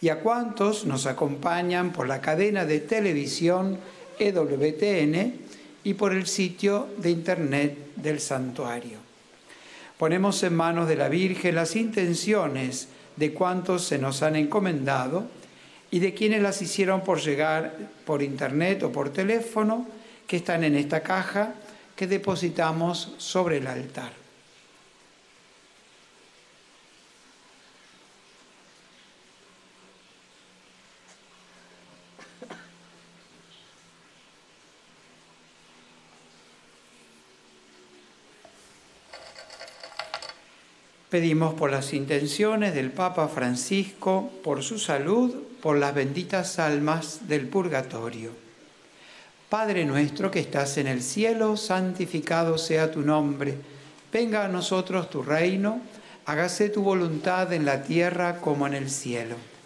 y a cuantos nos acompañan por la cadena de televisión EWTN y por el sitio de internet del santuario. Ponemos en manos de la Virgen las intenciones de cuantos se nos han encomendado y de quienes las hicieron por llegar por internet o por teléfono, que están en esta caja que depositamos sobre el altar. Pedimos por las intenciones del Papa Francisco, por su salud, por las benditas almas del purgatorio. Padre nuestro que estás en el cielo, santificado sea tu nombre. Venga a nosotros tu reino, hágase tu voluntad en la tierra como en el cielo.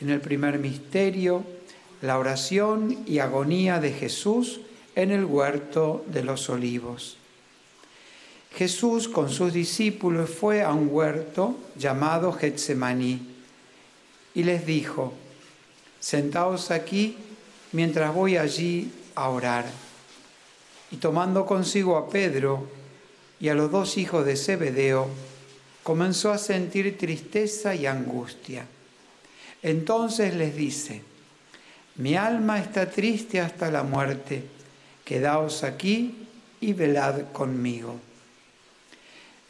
En el primer misterio, la oración y agonía de Jesús en el huerto de los olivos. Jesús con sus discípulos fue a un huerto llamado Getsemaní y les dijo, sentaos aquí mientras voy allí a orar. Y tomando consigo a Pedro y a los dos hijos de Zebedeo, comenzó a sentir tristeza y angustia. Entonces les dice, mi alma está triste hasta la muerte, quedaos aquí y velad conmigo.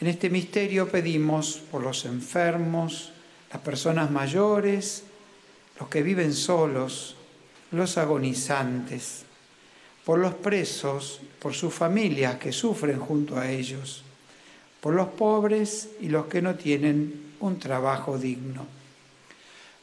En este misterio pedimos por los enfermos, las personas mayores, los que viven solos, los agonizantes, por los presos, por sus familias que sufren junto a ellos, por los pobres y los que no tienen un trabajo digno.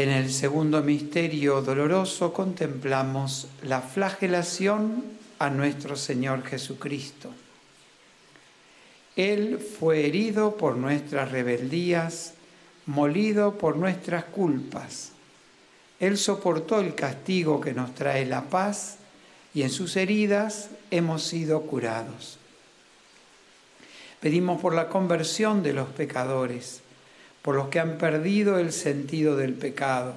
En el segundo misterio doloroso contemplamos la flagelación a nuestro Señor Jesucristo. Él fue herido por nuestras rebeldías, molido por nuestras culpas. Él soportó el castigo que nos trae la paz y en sus heridas hemos sido curados. Pedimos por la conversión de los pecadores por los que han perdido el sentido del pecado,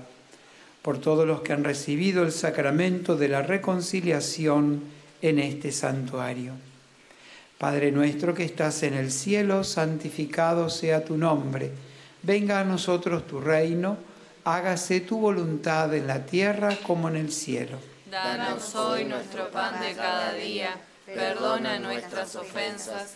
por todos los que han recibido el sacramento de la reconciliación en este santuario. Padre nuestro que estás en el cielo, santificado sea tu nombre. Venga a nosotros tu reino, hágase tu voluntad en la tierra como en el cielo. Danos hoy nuestro pan de cada día, perdona nuestras ofensas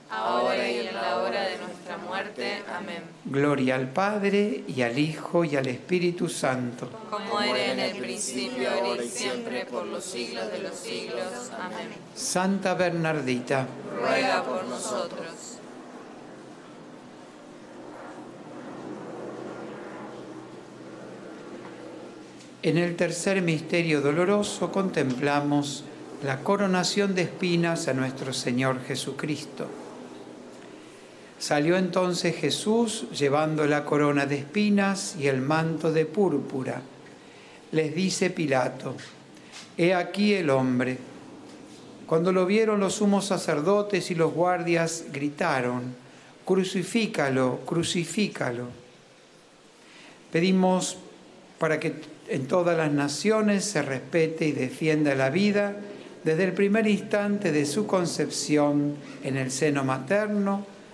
ahora y en la hora de nuestra muerte. Amén. Gloria al Padre, y al Hijo, y al Espíritu Santo. Como era en el principio, ahora y siempre, por los siglos de los siglos. Amén. Santa Bernardita, Ruega por nosotros. en el tercer misterio doloroso contemplamos la coronación de espinas a nuestro Señor Jesucristo. Salió entonces Jesús llevando la corona de espinas y el manto de púrpura. Les dice Pilato, He aquí el hombre. Cuando lo vieron los sumos sacerdotes y los guardias, gritaron, Crucifícalo, crucifícalo. Pedimos para que en todas las naciones se respete y defienda la vida desde el primer instante de su concepción en el seno materno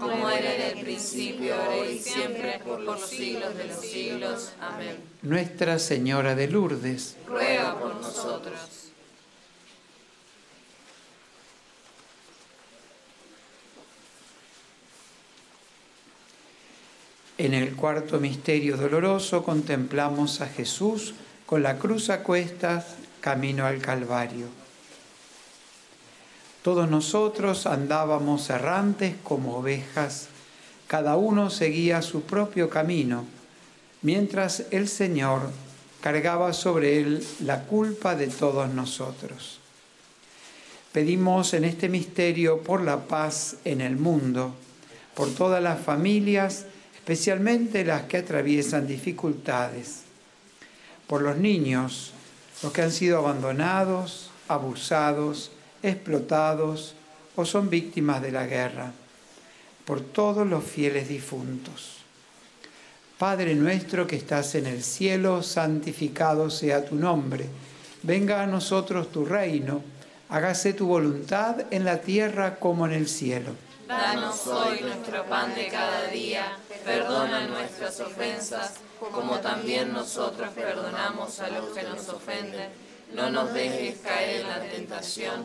Como era en el principio, ahora y siempre, por los siglos de los siglos. Amén. Nuestra Señora de Lourdes, Ruega por nosotros. En el cuarto misterio doloroso contemplamos a Jesús con la cruz a cuestas, camino al Calvario. Todos nosotros andábamos errantes como ovejas, cada uno seguía su propio camino, mientras el Señor cargaba sobre él la culpa de todos nosotros. Pedimos en este misterio por la paz en el mundo, por todas las familias, especialmente las que atraviesan dificultades, por los niños, los que han sido abandonados, abusados, explotados o son víctimas de la guerra, por todos los fieles difuntos. Padre nuestro que estás en el cielo, santificado sea tu nombre. Venga a nosotros tu reino, hágase tu voluntad en la tierra como en el cielo. Danos hoy nuestro pan de cada día, perdona nuestras ofensas, como también nosotros perdonamos a los que nos ofenden. No nos dejes caer en la tentación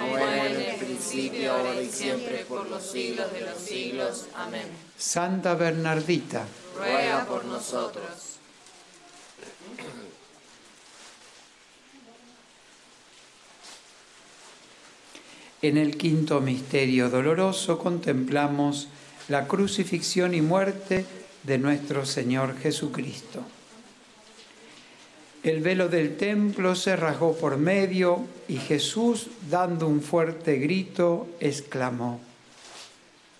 principio, ahora y siempre, por los siglos de los siglos. Amén. Santa Bernardita, Ruega por nosotros. En el quinto misterio doloroso contemplamos la crucifixión y muerte de nuestro Señor Jesucristo. El velo del templo se rasgó por medio y Jesús, dando un fuerte grito, exclamó,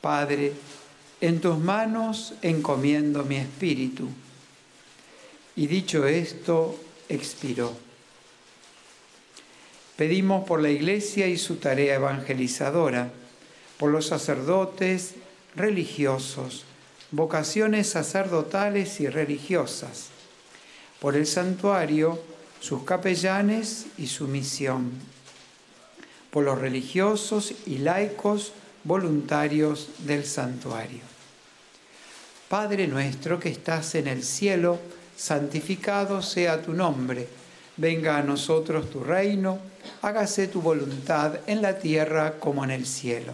Padre, en tus manos encomiendo mi espíritu. Y dicho esto, expiró. Pedimos por la Iglesia y su tarea evangelizadora, por los sacerdotes, religiosos, vocaciones sacerdotales y religiosas, por el santuario, sus capellanes y su misión, por los religiosos y laicos voluntarios del santuario. Padre nuestro que estás en el cielo, santificado sea tu nombre, venga a nosotros tu reino, hágase tu voluntad en la tierra como en el cielo.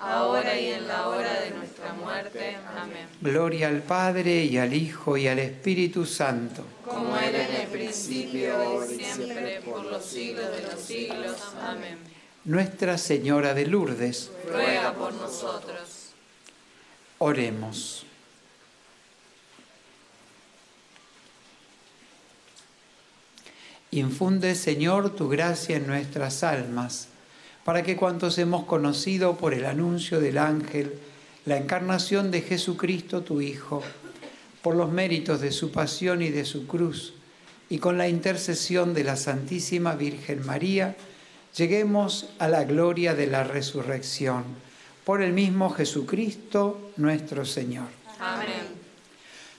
ahora y en la hora de nuestra muerte. Amén. Gloria al Padre y al Hijo y al Espíritu Santo. Como era en el principio, y siempre, por los siglos de los siglos. Amén. Nuestra Señora de Lourdes, ruega por nosotros. Oremos. Infunde, Señor, tu gracia en nuestras almas, para que cuantos hemos conocido por el anuncio del ángel la encarnación de Jesucristo, tu Hijo, por los méritos de su pasión y de su cruz, y con la intercesión de la Santísima Virgen María, lleguemos a la gloria de la resurrección, por el mismo Jesucristo nuestro Señor. Amén.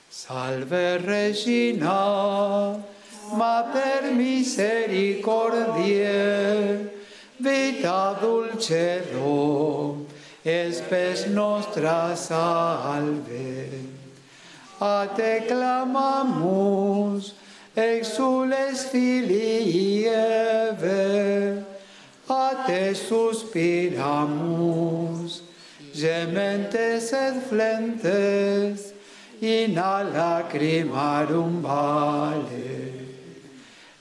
Salve Regina Mater misericordiae, vita dulcedo, espes nostra salve. A te clamamus, exules filii Eve, a te suspiramus, gementes et flentes, in a lacrimarum vale.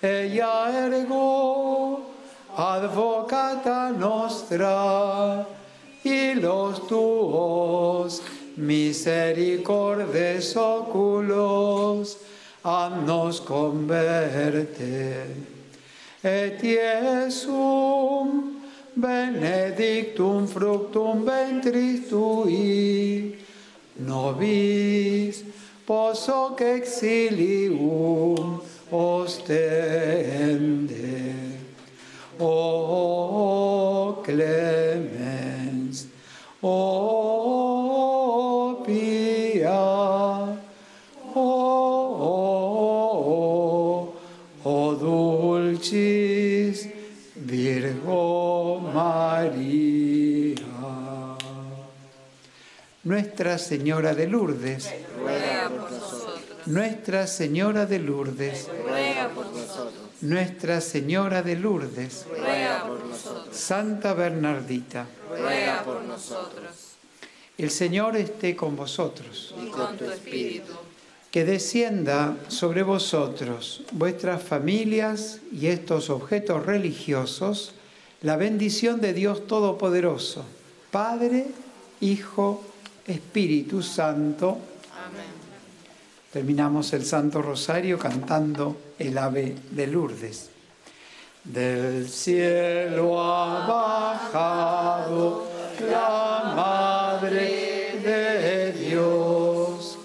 Ella ergo, advocata nostra, y los tuos misericordes oculos, nos converte. Et Iesum benedictum fructum ventris tui, nobis posoc exilium ostende. O clemens, o pia, o, o dulcis Virgo María. Nuestra Señora de Lourdes, ruega por nosotros. Nuestra Señora de Lourdes, ruega. Nuestra Señora de Lourdes, ruega por nosotros. Santa Bernardita, ruega por nosotros. el Señor esté con vosotros, Y con tu espíritu. que descienda sobre vosotros, vuestras familias y estos objetos religiosos, la bendición de Dios Todopoderoso, Padre, Hijo, Espíritu Santo. Terminamos el Santo Rosario cantando el ave de Lourdes. Del cielo ha bajado la Madre de Dios.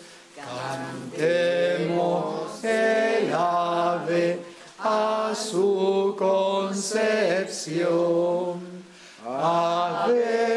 Cantemos el ave a su concepción. Ave,